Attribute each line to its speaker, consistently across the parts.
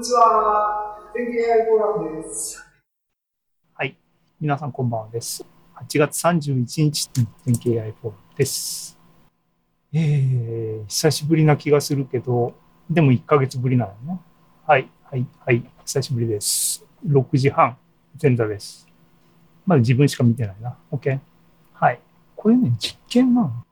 Speaker 1: にちは。天気 AI フォーラムです。
Speaker 2: はい。皆さんこんばんはです。8月31日の天気 AI フォーラムです。えー、久しぶりな気がするけど、でも1ヶ月ぶりなのね。はい、はい、はい。久しぶりです。6時半、前座です。まだ自分しか見てないな。OK? はい。これね、実験なの？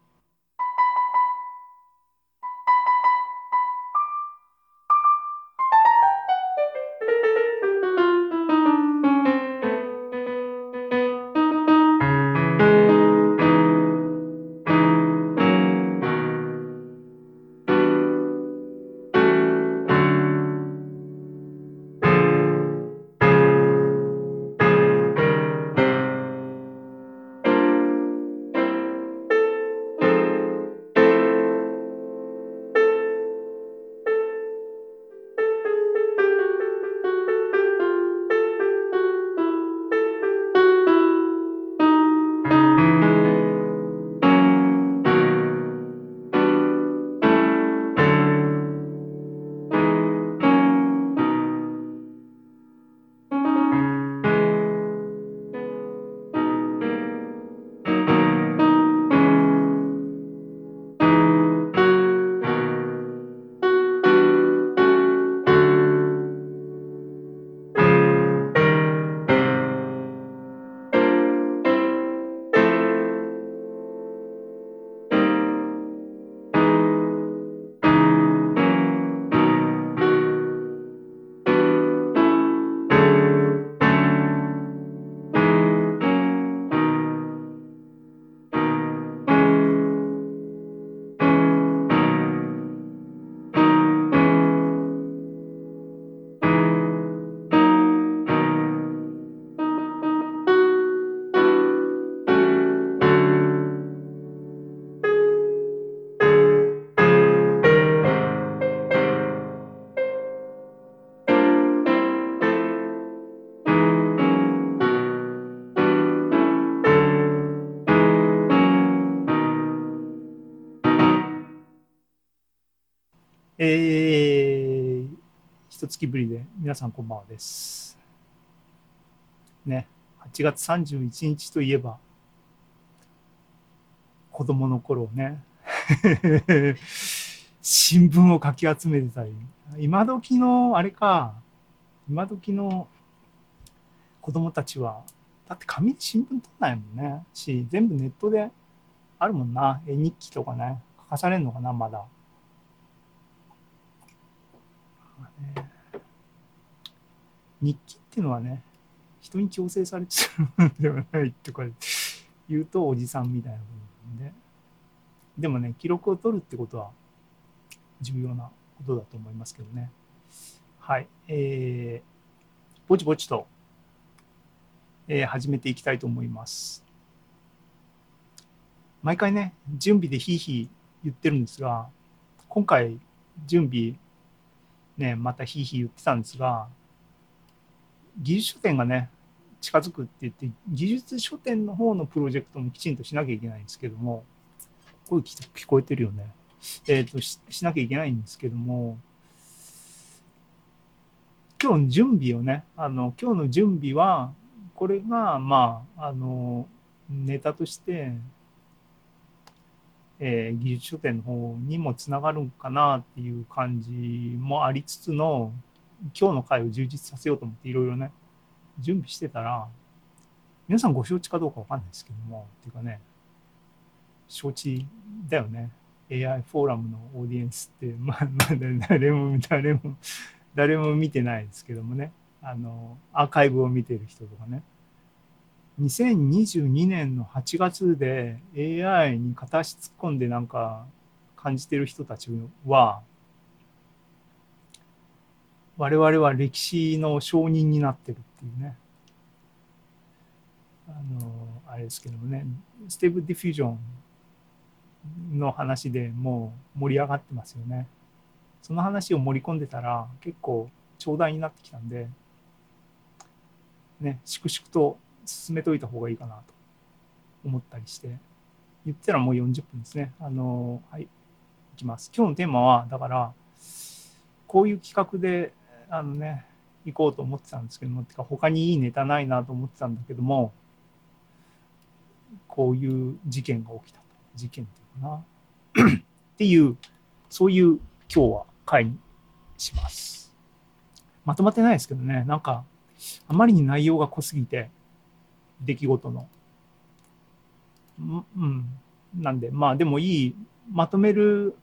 Speaker 2: 月ぶりで皆さんこんばんはです。ね、8月31日といえば、子供の頃ね、新聞をかき集めてたり、今時の、あれか、今時の子供たちは、だって紙で新聞取んないもんね。し、全部ネットであるもんな。絵日記とかね、書かされるのかな、まだ。日記っていうのはね、人に強制されてるものではないとか言うとおじさんみたいなことなんで。でもね、記録を取るってことは重要なことだと思いますけどね。はい。えー、ぼちぼちと、えー始めていきたいと思います。毎回ね、準備でひいひい言ってるんですが、今回準備ね、またひいひい言ってたんですが、技術書店がね、近づくって言って、技術書店の方のプロジェクトもきちんとしなきゃいけないんですけども、声聞聞こえてるよね。えっ、とし、しなきゃいけないんですけども、今日の準備をね、あの、今日の準備は、これが、まあ、あの、ネタとして、えー技術書店の方にもつながるかなっていう感じもありつつの今日の回を充実させようと思っていろいろね準備してたら皆さんご承知かどうかわかんないですけどもっていうかね承知だよね。AI フォーラムのオーディエンスって まあまあ誰も誰も誰も見てないですけどもね。あのアーカイブを見てる人とかね。2022年の8月で AI に片足突っ込んでなんか感じてる人たちは我々は歴史の証人になってるっていうね。あのあれですけどもね。 Stable Diffusion の話でもう盛り上がってますよね。その話を盛り込んでたら結構長大になってきたんでね粛々と進めといた方がいいかなと思ったりして、言ったらもう40分ですね。あの、はい、いきます。今日のテーマは、だから、こういう企画であのね、行こうと思ってたんですけども、てか他にいいネタないなと思ってたんだけども、こういう事件が起きたと。事件っていうかな。っていう、そういう今日は会にします。まとまってないですけどね、なんか、あまりに内容が濃すぎて、出来事の。うん、うんなんで、まあでもいい、まとめる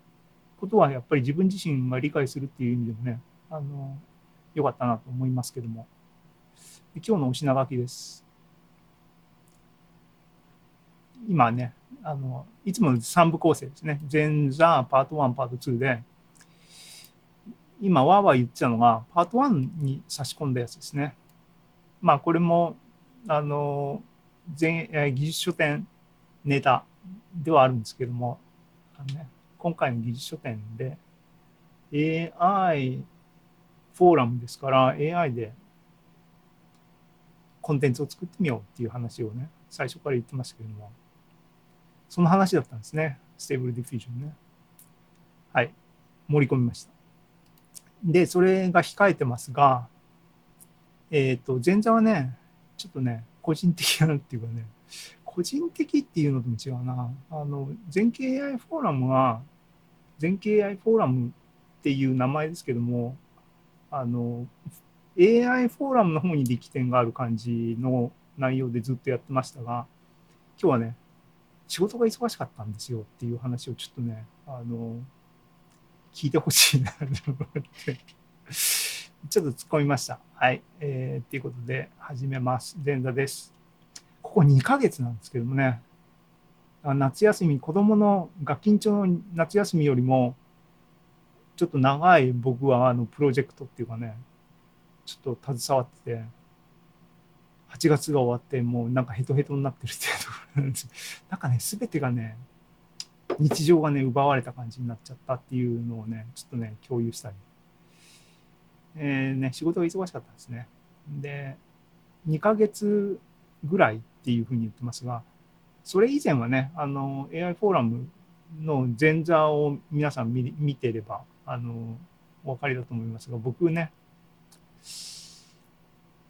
Speaker 2: ことはやっぱり自分自身が理解するっていう意味でもね、あの、良かったなと思いますけども。今日のお品書きです。今ね、あの、いつもの3部構成ですね。前座、パート1、パート2で、今、わーわー言ってたのが、パート1に差し込んだやつですね。まあ、これも、あの、全、技術書店ネタではあるんですけども、あのね、今回の技術書店で AI フォーラムですから AI でコンテンツを作ってみようっていう話をね、最初から言ってましたけども、その話だったんですね。 Stable Diffusion ね。はい。盛り込みました。で、それが控えてますが、えっ、と、前座はね、ちょっとね、個人的なっていうかね、個人的っていうのとも違うな。あの、全景 AI フォーラムは、全景 AI フォーラムっていう名前ですけども、あの、AI フォーラムの方に力点がある感じの内容でずっとやってましたが、今日はね、仕事が忙しかったんですよっていう話をちょっとね、あの、聞いてほしいなと思って、ちょっと突っ込みました。はい。えー、っていうことで、始めます。前座です。ここ2ヶ月なんですけどもね、あ夏休み、子供のガキンチョの夏休みよりも、ちょっと長い僕はあのプロジェクトっていうかね、ちょっと携わってて、8月が終わって、もうなんかヘトヘトになってるっていうところなんです。なんかね、すべてがね、日常がね、奪われた感じになっちゃったっていうのをね、ちょっとね、共有したり。えー、ね、仕事が忙しかったんですね。で、2ヶ月ぐらいっていうふうに言ってますが、それ以前はね、あの、AI フォーラムの前座を皆さん見見てれば、あの、お分かりだと思いますが、僕ね、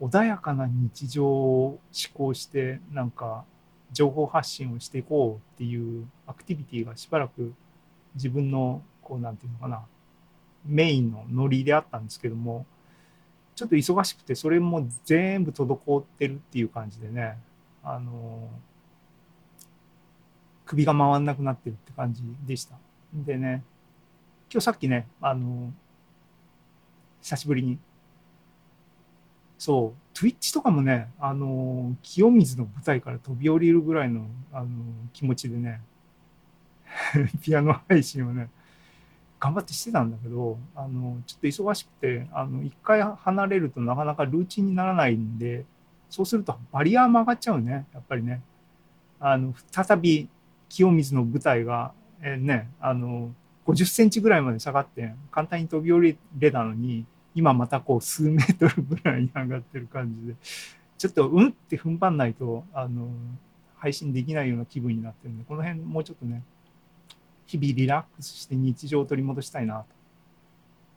Speaker 2: 穏やかな日常を思考して、なんか、情報発信をしていこうっていうアクティビティがしばらく自分の、こう、なんていうのかな、メインのノリであったんですけども、ちょっと忙しくて、それも全部滞ってるっていう感じでね、あの、首が回んなくなってるって感じでした。でね、今日さっきね、あの、久しぶりに、そう、Twitch とかもね、あの、清水の舞台から飛び降りるぐらいの、あの、気持ちでね、ピアノ配信をね、頑張ってしてたんだけど、あの、ちょっと忙しくて、あの、一回離れるとなかなかルーチンにならないんで、そうするとバリアーも上がっちゃうね、やっぱりね。あの、再び清水の舞台が、えーね、あの、50センチぐらいまで下がって、簡単に飛び降りれたのに、今またこう数メートルぐらいに上がってる感じで、ちょっとうんって踏ん張んないと、あの、配信できないような気分になってるんで、この辺もうちょっとね、日々リラックスして日常を取り戻したいなと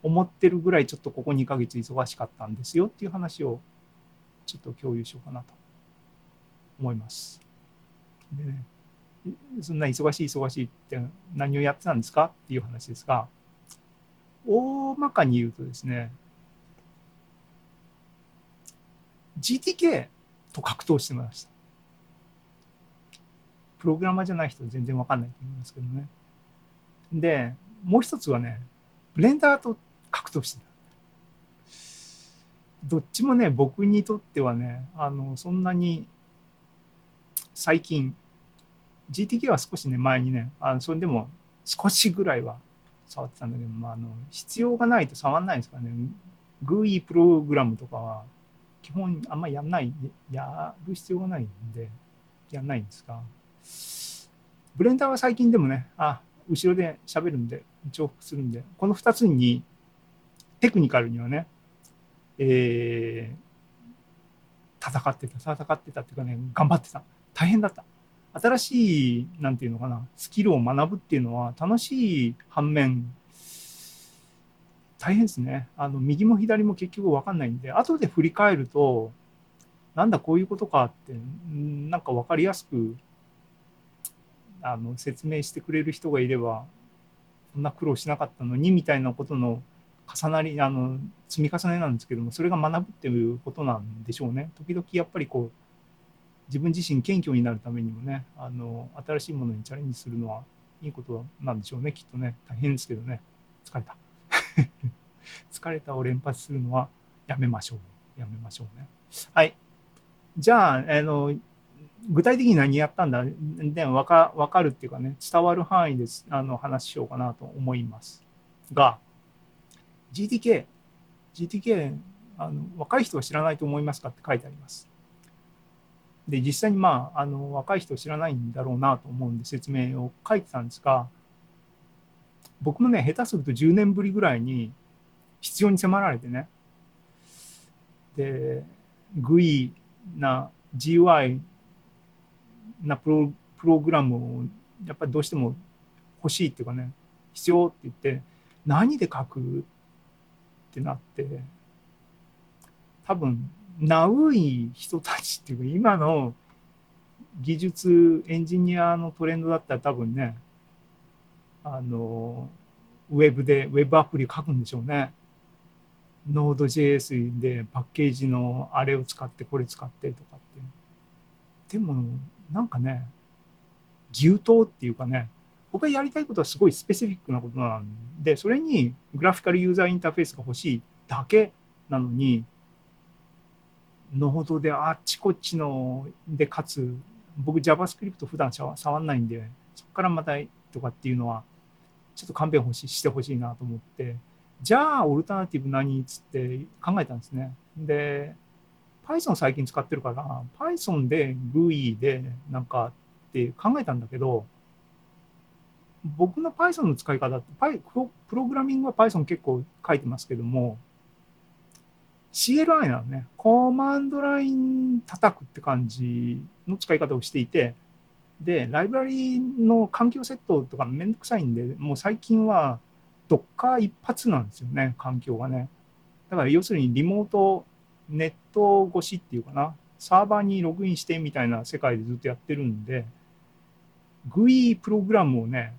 Speaker 2: 思ってるぐらいちょっとここ2ヶ月忙しかったんですよっていう話をちょっと共有しようかなと思います。でね、そんな忙しい忙しいって何をやってたんですか？っていう話ですが、大まかに言うとですね、GTK と格闘してました。プログラマーじゃない人は全然わかんないと思いますけどね。で、もう一つはね、ブレンダーと格闘してた。どっちもね、僕にとってはね、あの、そんなに最近、GTK は少しね、前にね、あのそれでも少しぐらいは触ってたんだけど、まあ、あの必要がないと触んないんですからね。GUI プログラムとかは基本あんまりやんない、やる必要がないんで、やんないんですが、ブレンダーは最近でもね、あ、後ろで喋るんで、重複するんで、この2つに、テクニカルにはね、えー、戦ってた、戦ってたっていうかね、頑張ってた。大変だった。新しい、なんていうのかな、スキルを学ぶっていうのは楽しい反面、大変ですね。あの右も左も結局分かんないんで、後で振り返ると、なんだこういうことかって、なんか分かりやすくあの説明してくれる人がいれば、そんな苦労しなかったのにみたいなことの重なり、あの積み重ねなんですけども、それが学ぶっていうことなんでしょうね。時々やっぱりこう、自分自身謙虚になるためにもね、あの新しいものにチャレンジするのはいいことなんでしょうね、きっとね。大変ですけどね。疲れた。疲れたを連発するのはやめましょう。やめましょうね。はい。じゃあ、あの、具体的に何やったんだ？で分か分かるっていうかね、伝わる範囲であの話しようかなと思いますが、GTK、GTK、あの若い人は知らないと思いますかって書いてあります。で、実際にまあ、あの若い人知らないんだろうなと思うんで説明を書いてたんですが、僕もね、下手すると10年ぶりぐらいに必要に迫られてね、で、GUI な GUI なプロプログラムをやっぱりどうしても欲しいっていうかね、必要って言って、何で書くってなって、多分、ナウい人たちっていうか、今の技術エンジニアのトレンドだったら多分ね、あの、ウェブで、ウェブアプリ書くんでしょうね。Node.js でパッケージのあれを使ってこれ使ってとかって。でも、なんかね、牛刀っていうかね、僕がやりたいことはすごいスペシフィックなことなんで、それにグラフィカルユーザーインターフェースが欲しいだけなのに、ノードであっちこっちので、かつ、僕 JavaScript 普段触んないんで、そこからまたとかっていうのは、ちょっと勘弁欲ししてほしいなと思って、じゃあ、オルタナティブ何？っつって考えたんですね。で、Python 最近使ってるから、Python で GUI でなんかって考えたんだけど、僕の Python の使い方って、プログラミングは Python 結構書いてますけども、CLI なのね、コマンドライン叩くって感じの使い方をしていて、で、ライブラリの環境セットとかめんどくさいんで、もう最近は Docker 一発なんですよね、環境がね。だから要するにリモートネット越しっていうかな、サーバーにログインしてみたいな世界でずっとやってるんで、GUI プログラムをね、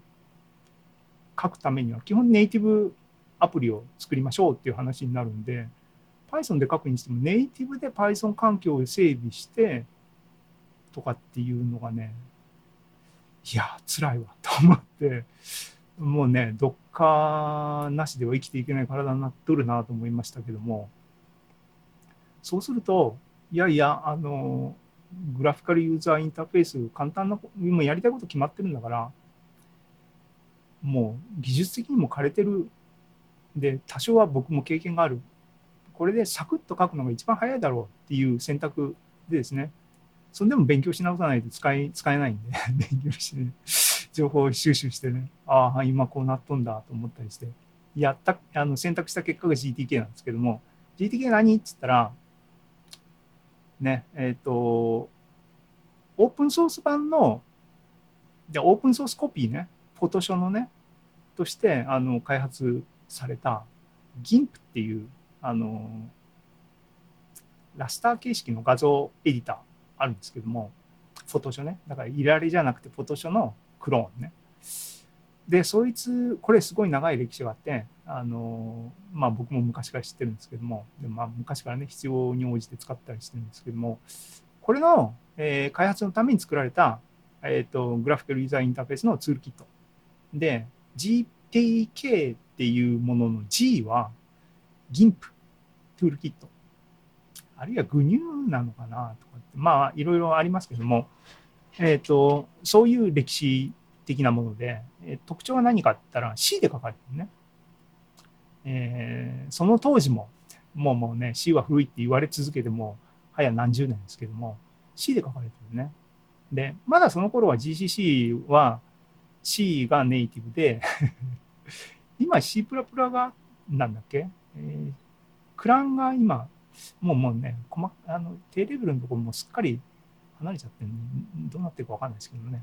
Speaker 2: 書くためには基本ネイティブアプリを作りましょうっていう話になるんで、Python で書くにしてもネイティブで Python 環境を整備してとかっていうのがね、いや、辛いわと思って、もうね、どっかなしでは生きていけない体になっとるなと思いましたけども、そうすると、いやいや、あの、グラフィカルユーザーインターフェース、簡単な、もうやりたいこと決まってるんだから、もう技術的にも枯れてる。で、多少は僕も経験がある。これでサクッと書くのが一番早いだろうっていう選択でですね、それでも勉強し直さないと使い使えないんで、勉強してね、情報収集してね、ああ、今こうなっとんだと思ったりして、やった、あの選択した結果が GTK なんですけども、GTK 何？って言ったら、ね、えっ、ー、と、オープンソース版の、でオープンソースコピーね、フォトショのね、としてあの開発された GIMP っていうあのラスター形式の画像エディターあるんですけども、フォトショね。だからいられじゃなくてフォトショのクローンね。で、そいつ、これすごい長い歴史があって、あの、まあ僕も昔から知ってるんですけども、でもまあ昔からね、必要に応じて使ったりしてるんですけども、これの、えー、開発のために作られた、えっ、ー、と、グラフィカルユーザーインターフェースのツールキット。で、GTK っていうものの G は GIMP トゥールキット。あるいは GNU なのかなとかって、まあいろいろありますけども、えっ、ー、と、そういう歴史的なもので、え、特徴は何かって言ったら C で書かれてるね。えー、その当時も、もうもうね、C は古いって言われ続けても、早何十年ですけども、C で書かれてるね。で、まだその頃は GCC は C がネイティブで 今 C++ がなんだっけ、えー、クランが今、もうもうね、細あの低レベルのところもすっかり離れちゃってるどうなってるかわかんないですけどね。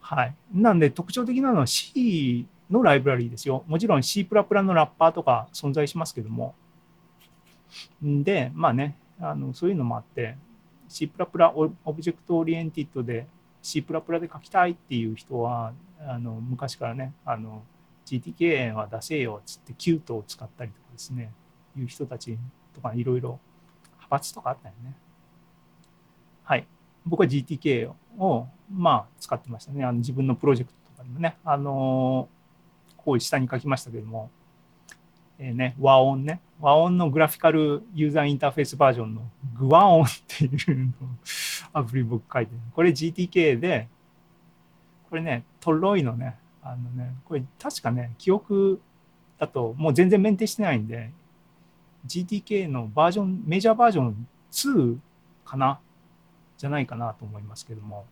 Speaker 2: はい。なんで特徴的なのは C のライブラリーですよ。もちろん C++ のラッパーとか存在しますけども。で、まあね、あのそういうのもあって、C++ object oriented で C++ で書きたいっていう人は、あの昔からね、あの GTK はダセえよっつって Qt を使ったりとかですね、いう人たちとかいろいろ派閥とかあったよね。はい。僕は GTK を、まあ、使ってましたね。あの自分のプロジェクトとかにもね。あのこう下に書きましたけども、えー、ね、和音ね。和音のグラフィカルユーザーインターフェースバージョンのグワ音っていうのアプリ僕書いてる。これ GTK で、これね、トロイのね、あのね、これ確かね、記憶だともう全然メンテしてないんで、GTK のバージョン、メジャーバージョン2かな？じゃないかなと思いますけども。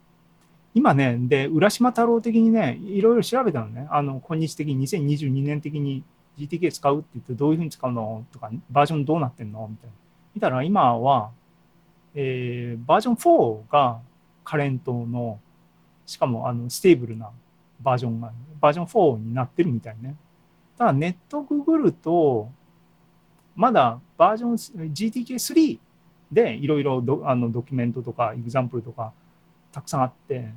Speaker 2: 今ね、で、浦島太郎的にね、いろいろ調べたのね。あの、今日的に2022年的に GTK 使うって言ってどういうふうに使うの？とか、バージョンどうなってんの？みたいな。見たら今は、えー、バージョン4が current の、しかもあの stable なバージョンが、バージョン4になってるみたいね。ただネットググると、まだバージョン GTK3 でいろいろドあのドキュメントとか example とかたくさんあって、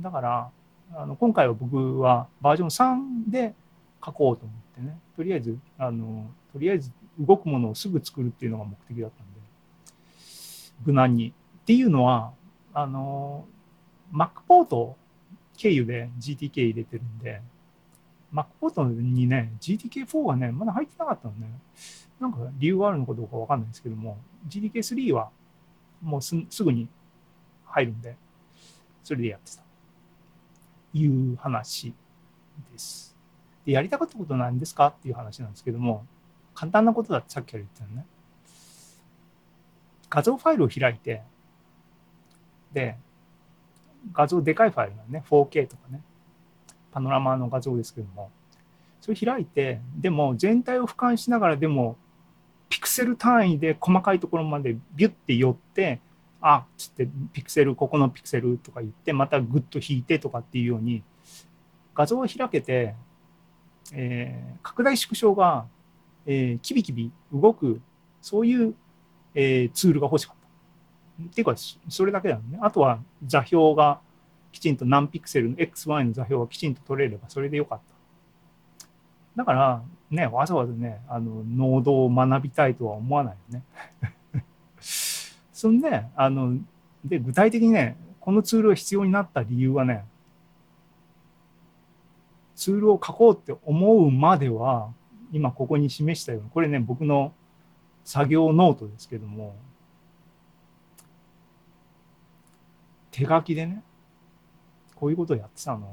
Speaker 2: だからあの今回は僕はバージョン3で書こうと思ってね、とりあえず、あのとりあえず動くものをすぐ作るっていうのが目的だったんで、無難に。っていうのは、あの、Mac ポート経由で GTK 入れてるんで、Mac ポートにね、GTK4 がね、まだ入ってなかったのね。なんか理由があるのかどうかわかんないですけども、GTK3 はもうすぐに入るんで、それでやってた。いう話です。で、やりたかったことなんですかっていう話なんですけども、簡単なことだってさっきから言ったのね。画像ファイルを開いて、で、画像でかいファイルなんね、4K とかね、パノラマの画像ですけども、それ開いて、でも全体を俯瞰しながらでも、ピクセル単位で細かいところまでビュッて寄って、あっつってピクセル、ここのピクセルとか言って、またグッと引いてとかっていうように、画像を開けて、えー、拡大縮小が、えー、キビキビ動く、そういうえー、ツールが欲しかった。っていうか、それだけだよね。あとは座標がきちんと何ピクセルの XY の座標がきちんと取れればそれでよかった。だから、ね、わざわざね、あの、ノードを学びたいとは思わないよね。そんで、あの、で、具体的にね、このツールが必要になった理由はね、ツールを書こうって思うまでは、今ここに示したように、これね、僕の作業ノートですけども、手書きでね、こういうことをやってたの。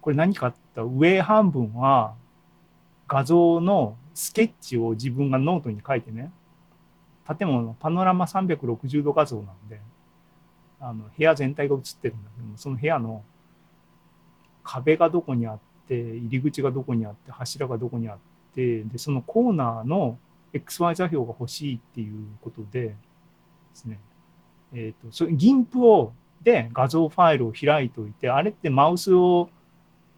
Speaker 2: これ何かって上半分は画像のスケッチを自分がノートに書いてね、建物のパノラマ360度画像なんで、あの部屋全体が映ってるんだけども、その部屋の壁がどこにあって、入り口がどこにあって、柱がどこにあって、で、そのコーナーの XY 座標が欲しいっていうことでですね、えっ、ー、と、それ、GIMP を、で画像ファイルを開いておいて、あれってマウスを、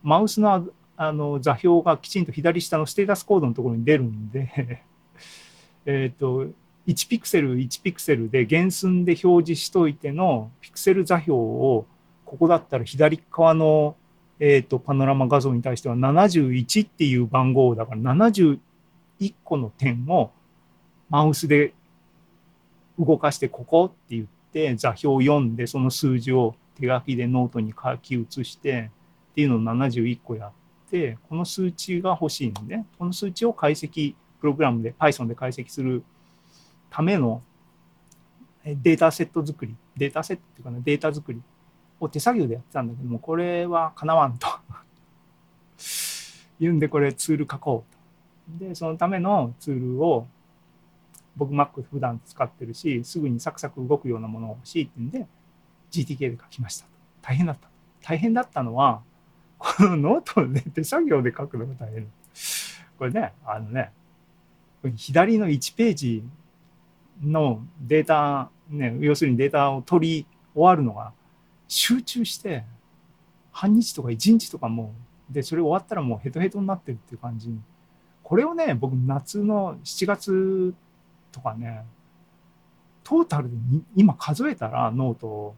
Speaker 2: マウスのあの座標がきちんと左下のステータスコードのところに出るんで えっと、1ピクセル1ピクセルで原寸で表示しといてのピクセル座標を、ここだったら左側の、え、ー、と、パノラマ画像に対しては71っていう番号だから71 1個の点をマウスで動かしてここって言って座標を読んでその数字を手書きでノートに書き写してっていうのを71個やってこの数値が欲しいんで、この数値を解析プログラムで Python で解析するためのデータセット作り。データセットっていうかなデータ作りを手作業でやってたんだけどもこれはかなわんと。言うんでこれツール書こうと。で、そのためのツールを僕 Mac 普段使ってるし、すぐにサクサク動くようなものが欲しいってんで、GTK で書きました大変だった。大変だったのは、このノートで手作業で書くのが大変。これね、あのね、左の1ページのデータ、ね、要するにデータを取り終わるのが集中して、半日とか1日とかもうで、それ終わったらもうヘトヘトになってるっていう感じ。これをね、僕夏の7月とかね、トータルで今数えたらノート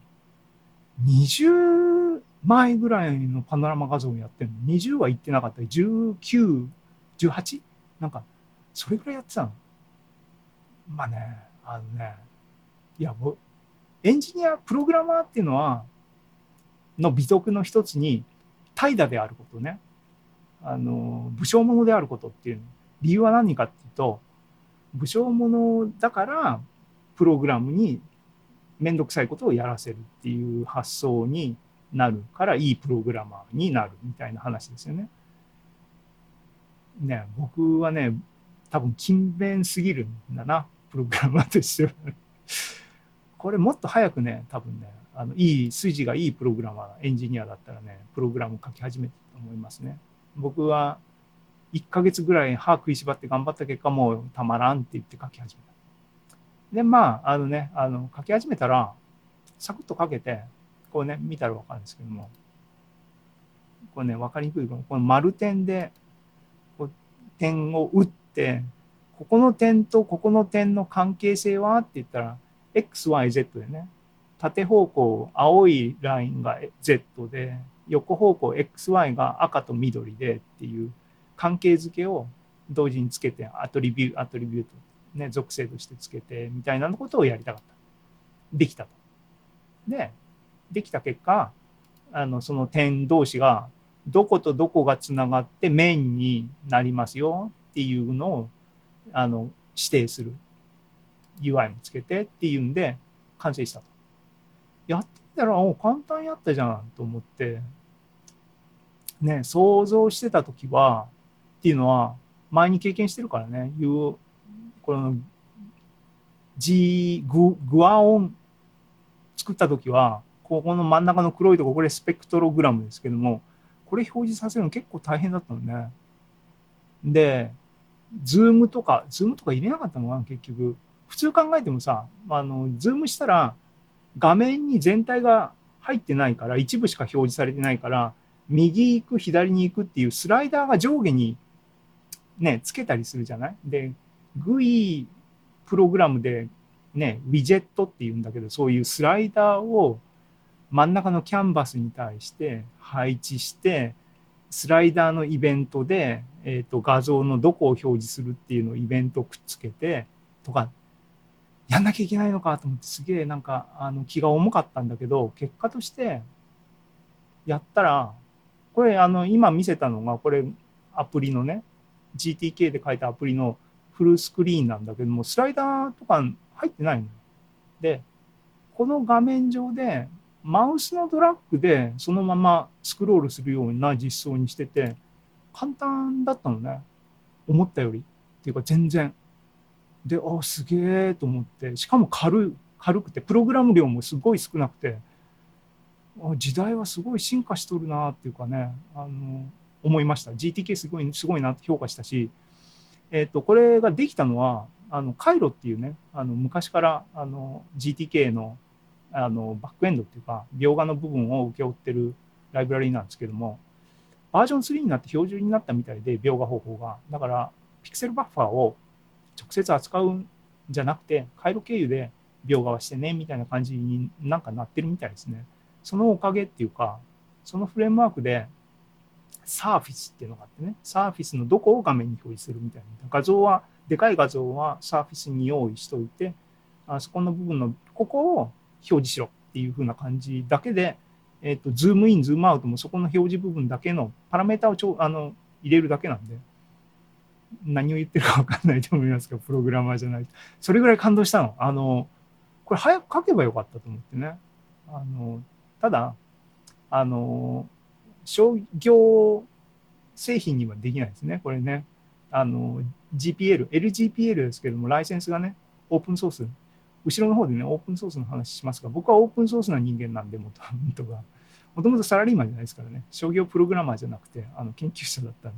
Speaker 2: 20枚ぐらいのパノラマ画像をやってるの。20は言ってなかった。19、18? なんか、それぐらいやってたの。まあね、あのね、いや、エンジニア、プログラマーっていうのは、の美徳の一つに、怠惰であることね。あの、武将者であることっていう。理由は何かっていうと、武将者だから、プログラムにめんどくさいことをやらせるっていう発想になるから、いいプログラマーになるみたいな話ですよね。ね、僕はね、多分勤勉すぎるんだな、プログラマーとしては。これもっと早くね、多分ね、あのいい筋がいいプログラマー、エンジニアだったらね、プログラム書き始めたと思いますね。僕は1ヶ月ぐらい歯食いしばって頑張った結果、もうたまらんって言って書き始めた。で、まあ、あのね、あの書き始めたら、サクッと書けて、こうね、見たらわかるんですけども、これね、わかりにくいけど、この丸点で、こう点を打って、ここの点とここの点の関係性はって言ったら、x, y, z でね、縦方向青いラインが z で、横方向 x, y が赤と緑でっていう関係づけを同時につけて、アトリビュー、アトリビュート、ね、属性としてつけてみたいなことをやりたかった。できたと。で、できた結果、あの、その点同士がどことどこがつながって面になりますよっていうのを、あの、指定する。UI もつけてっていうんで、完成したと。やってみたら、お簡単やったじゃんと思って、ね、想像してた時は、っていうのは、前に経験してるからね、いう、この G、ググアオン作った時は、ここの真ん中の黒いとこ、これスペクトログラムですけども、これ表示させるの結構大変だったのね。で、ズームとか、ズームとか入れなかったのかな、結局。普通考えてもさ、あの、ズームしたら、画面に全体が入ってないから、一部しか表示されてないから、右行く、左に行くっていうスライダーが上下にね、つけたりするじゃない？で、GUI プログラムでね、ウィジェットっていうんだけど、そういうスライダーを真ん中のキャンバスに対して配置して、スライダーのイベントで、えー、と画像のどこを表示するっていうのをイベントくっつけてとか、やんなきゃいけないのかと思ってすげえなんかあの気が重かったんだけど、結果としてやったら、これあの今見せたのがこれアプリのね、GTK で書いたアプリのフルスクリーンなんだけども、スライダーとか入ってないの。で、この画面上でマウスのドラッグでそのままスクロールするような実装にしてて、簡単だったのね。思ったより。っていうか全然。で、あ、すげえと思って、しかも軽い、軽くて、プログラム量もすごい少なくて、時代はすごい進化しとるなっていうかね、あの、思いました。GTK すごい、すごいなって評価したし、えっ、と、これができたのは、あの、カイロっていうね、あの、昔から、あの、GTK の、あの、バックエンドっていうか、描画の部分を請け負ってるライブラリーなんですけども、バージョン3になって標準になったみたいで、描画方法が。だから、ピクセルバッファーを直接扱うんじゃなくて、回路経由で描画はしてね、みたいな感じになんかなってるみたいですね。そのおかげっていうか、そのフレームワークで、サーフィスっていうのがあってね、サーフィスのどこを画面に表示するみたいな。画像は、でかい画像はサーフィスに用意しといて、あそこの部分の、ここを表示しろっていう風な感じだけで、えっ、と、ズームイン、ズームアウトもそこの表示部分だけのパラメータをちょあの入れるだけなんで、何を言ってるか分かんないと思いますけど、プログラマーじゃないと。それぐらい感動したの。あの、これ早く書けばよかったと思ってね。あの、ただ、あの、商業製品にはできないですね。これね。あの、GPL、LGPL ですけども、ライセンスがね、オープンソース。後ろの方でね、オープンソースの話しますが、僕はオープンソースな人間なんで、もともとが。もともとサラリーマンじゃないですからね。商業プログラマーじゃなくて、あの、研究者だったんで。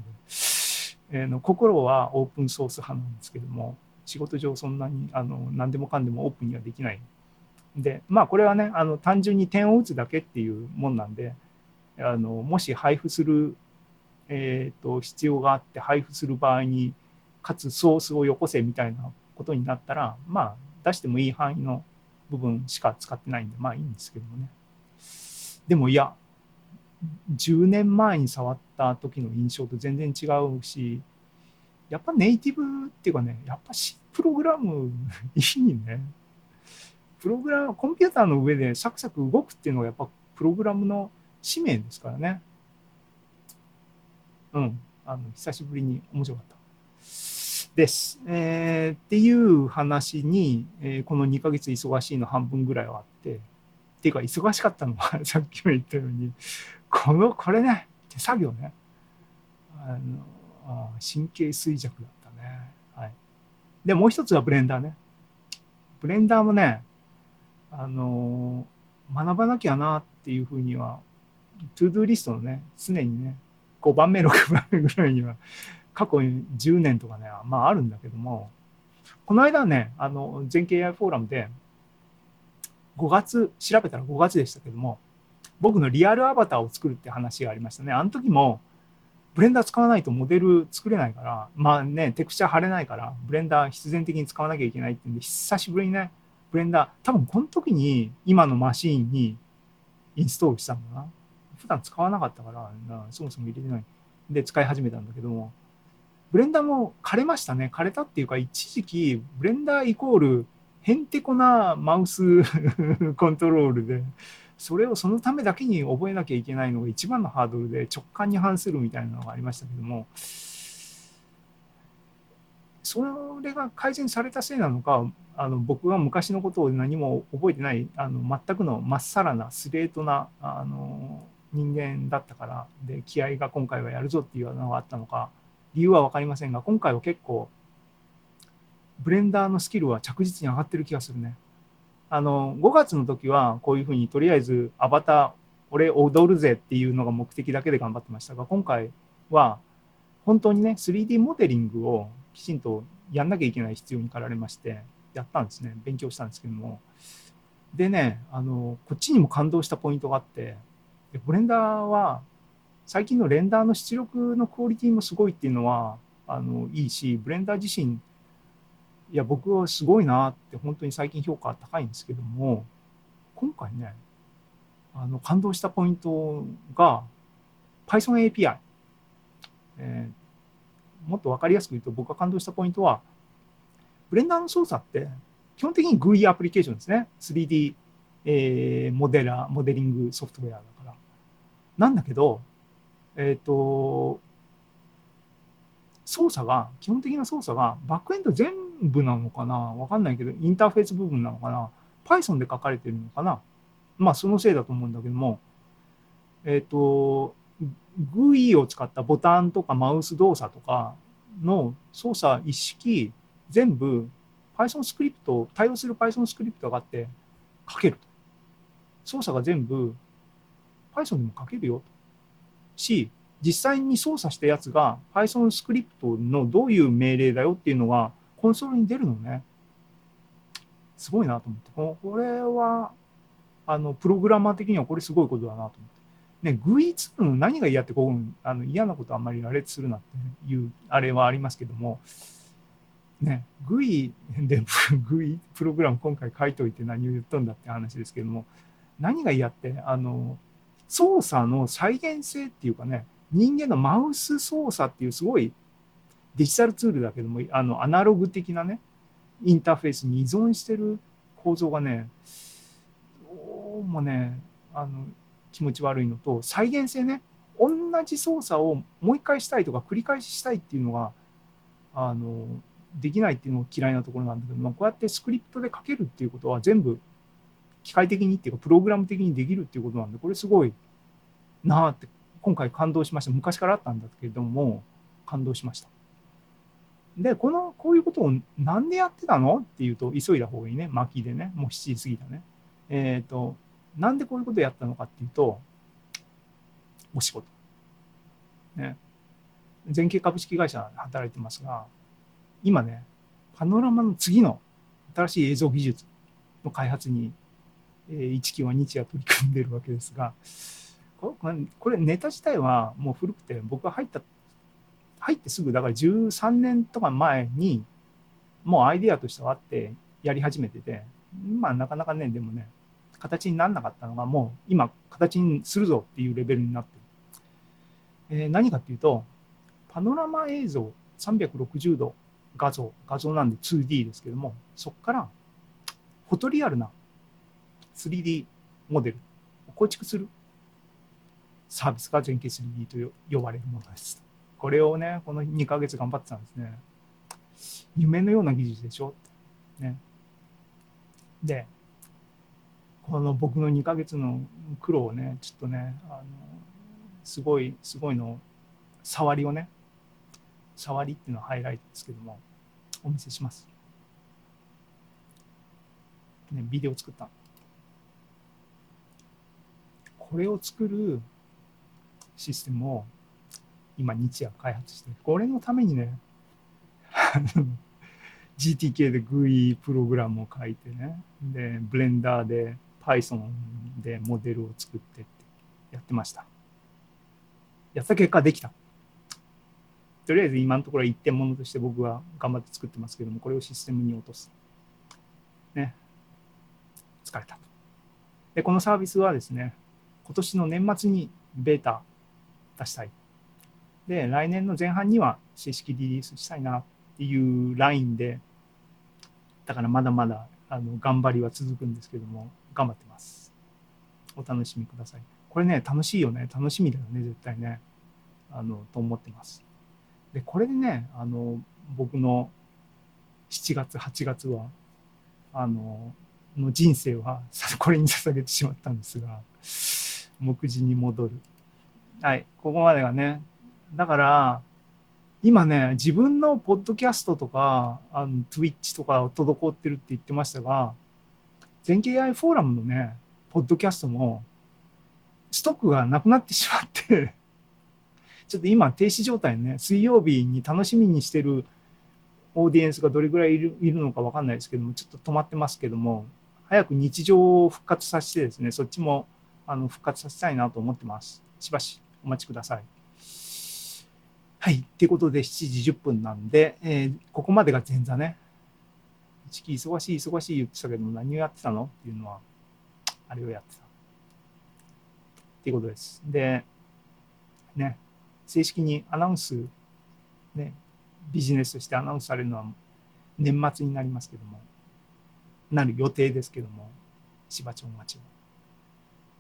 Speaker 2: えーの心はオープンソース派なんですけども、仕事上そんなにあの何でもかんでもオープンにはできない。で、まあこれはね、あの単純に点を打つだけっていうもんなんで、あのもし配布するえー、と必要があって配布する場合にかつソースをよこせみたいなことになったらまあ出してもいい範囲の部分しか使ってないんでまあいいんですけどもね。でもいや10年前に触った時の印象と全然違うしやっぱネイティブっていうかねやっぱしプログラム いいね。プログラムコンピューターの上でサクサク動くっていうのがやっぱプログラムの使命ですからねうんあの久しぶりに面白かったです。えー、っていう話に、えー、この2ヶ月忙しいの半分ぐらいはあって、っていうか忙しかったのは さっきも言ったように、この、これね、手作業ね。あのあ神経衰弱だったね。はい。で、もう一つはブレンダーね。ブレンダーもね、あの学ばなきゃなっていうふうには、 to-do list のね、常にね、5番目、6番目ぐらいには過去10年とかね、まああるんだけども、この間ね、あの、全経 AI フォーラムで、5月、調べたら5月でしたけども、僕のリアルアバターを作るって話がありましたね。あの時も、ブレンダー使わないとモデル作れないから、まあね、テクスチャー貼れないから、ブレンダー必然的に使わなきゃいけないってんで、久しぶりにね、 Blender、多分この時に今のマシーンにインストールしたんだな。普段使わなかったから、そもそも入れてない。で、使い始めたんだけども、ブレンダーも枯れましたね。枯れたっていうか、一時期、ブレンダーイコール、へんてこなマウス コントロールで、それをそのためだけに覚えなきゃいけないのが一番のハードルで直感に反するみたいなのがありましたけども、それが改善されたせいなのか、あの僕が昔のことを何も覚えてない、あの全くのまっさらなスレートなあの人間だったから、で気合が今回はやるぞっていうのがあったのか、理由は分かりませんが、今回は結構、ブレンダーのスキルは着実に上がってる気がするね。あの、5月の時はこういうふうにとりあえずアバター、俺踊るぜっていうのが目的だけで頑張ってましたが、今回は本当にね、3D モデリングをきちんとやんなきゃいけない必要に駆られまして、やったんですね。勉強したんですけども。でね、あの、こっちにも感動したポイントがあって、でブレンダーは最近の render の出力のクオリティもすごいっていうのはあのいいし、ブレンダー自身、いや、僕はすごいなって本当に最近評価高いんですけども、今回ね、あの感動したポイントが Python API。えー、もっと分かりやすく言うと僕が感動したポイントは、ブレンダーの操作って基本的に GUI アプリケーションですね。3D、えー、モデラ、モデリングソフトウェアだから。なんだけど、えっ、ー、と、操作が、基本的な操作が、バックエンド全部なのかな？わかんないけど、インターフェース部分なのかな ?Python で書かれてるのかな？まあ、そのせいだと思うんだけども、えっ、ー、と、GUI を使ったボタンとかマウス動作とかの操作一式、全部 Python スクリプト、対応する Python スクリプトがあって書けると。操作が全部 Python でも書けるよ。し、実際に操作したやつが Python スクリプトのどういう命令だよっていうのがコンソールに出るのね。すごいなと思って。これは、あの、プログラマー的にはこれすごいことだなと思って。ね、GUI2 の何が嫌ってこうあの嫌なことあんまり羅列するなっていうあれはありますけども、ね、GUI で GUI プログラム今回書いといて何を言ったんだって話ですけども、何が嫌って、あの、操作の再現性っていうかね、人間のマウス操作っていうすごいデジタルツールだけども、あのアナログ的なね、インターフェースに依存してる構造がね、どうもね、あの気持ち悪いのと、再現性ね、同じ操作をもう一回したいとか繰り返ししたいっていうのが、あのできないっていうのが嫌いなところなんだけど、まあ、こうやってスクリプトで書けるっていうことは全部機械的にっていうか、プログラム的にできるっていうことなんで、これすごいなあって、今回感動しました。昔からあったんだけれども、感動しました。で、この、こういうことをなんでやってたのっていうと、急いだ方がいいね。巻きでね。もう7時過ぎたね。えっ、ー、と、なんでこういうことをやったのかっていうと、お仕事。ね。全景株式会社で働いてますが、今ね、パノラマの次の新しい映像技術の開発に、一期は日夜取り組んでるわけですが、ここれネタ自体はもう古くて僕が入った入ってすぐだから13年とか前にもうアイデアとしてはあってやり始めててまあなかなかねでもね形にならなかったのがもう今形にするぞっていうレベルになってる、えー、何かっていうとパノラマ映像360度画像画像なんで 2D ですけどもそこからフォトリアルな 3D モデルを構築するサービスが全景 3D と呼ばれるものです。これをね、この2ヶ月頑張ってたんですね。夢のような技術でしょ？ね。で、この僕の2ヶ月の苦労をね、ちょっとね、あのすごい、すごいの、触りをね、触りっていうのはハイライトですけども、お見せします。ね、ビデオ作った。これを作るシステムを今日夜開発してこれのためにね GTK で GUI プログラムを書いてねでブレンダーで Python でモデルを作ってってやってました。やった結果できた。とりあえず今のところは一点物として僕は頑張って作ってますけどもこれをシステムに落とす。ね。疲れた。とでこのサービスはですね今年の年末にベータ出したい。で、来年の前半には正式リリースしたいなっていうラインで、だからまだまだあの頑張りは続くんですけども、頑張ってます。お楽しみください。これね、楽しいよね。楽しみだよね、絶対ね。あの、と思ってます。で、これでね、あの、僕の7月、8月は、あの、の人生はこれに捧げてしまったんですが、目次に戻る。はい、ここまでがね。だから、今ね、自分のポッドキャストとか、あの、Twitch とかを滞ってるって言ってましたが、全景 AI フォーラムのね、ポッドキャストも、ストックがなくなってしまって ちょっと今停止状態ね、水曜日に楽しみにしてるオーディエンスがどれぐらいいるいるのかわかんないですけども、ちょっと止まってますけども、早く日常を復活させてですね、そっちもあの復活させたいなと思ってます。しばしお待ちください。はい。ということで、7時10分なんで、えー、ここまでが前座ね。一期忙しい忙しい言ってたけど、何をやってたの？っていうのは、あれをやってた。っていうことです。で、ね、正式にアナウンス、ね、ビジネスとしてアナウンスされるのは年末になりますけども、なる予定ですけども、芝町町は。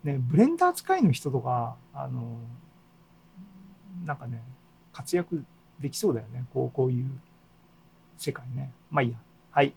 Speaker 2: ね、ブレンダー使いの人とか、あの、なんかね、活躍できそうだよね。こう、こういう世界ね。まあいいや。はい。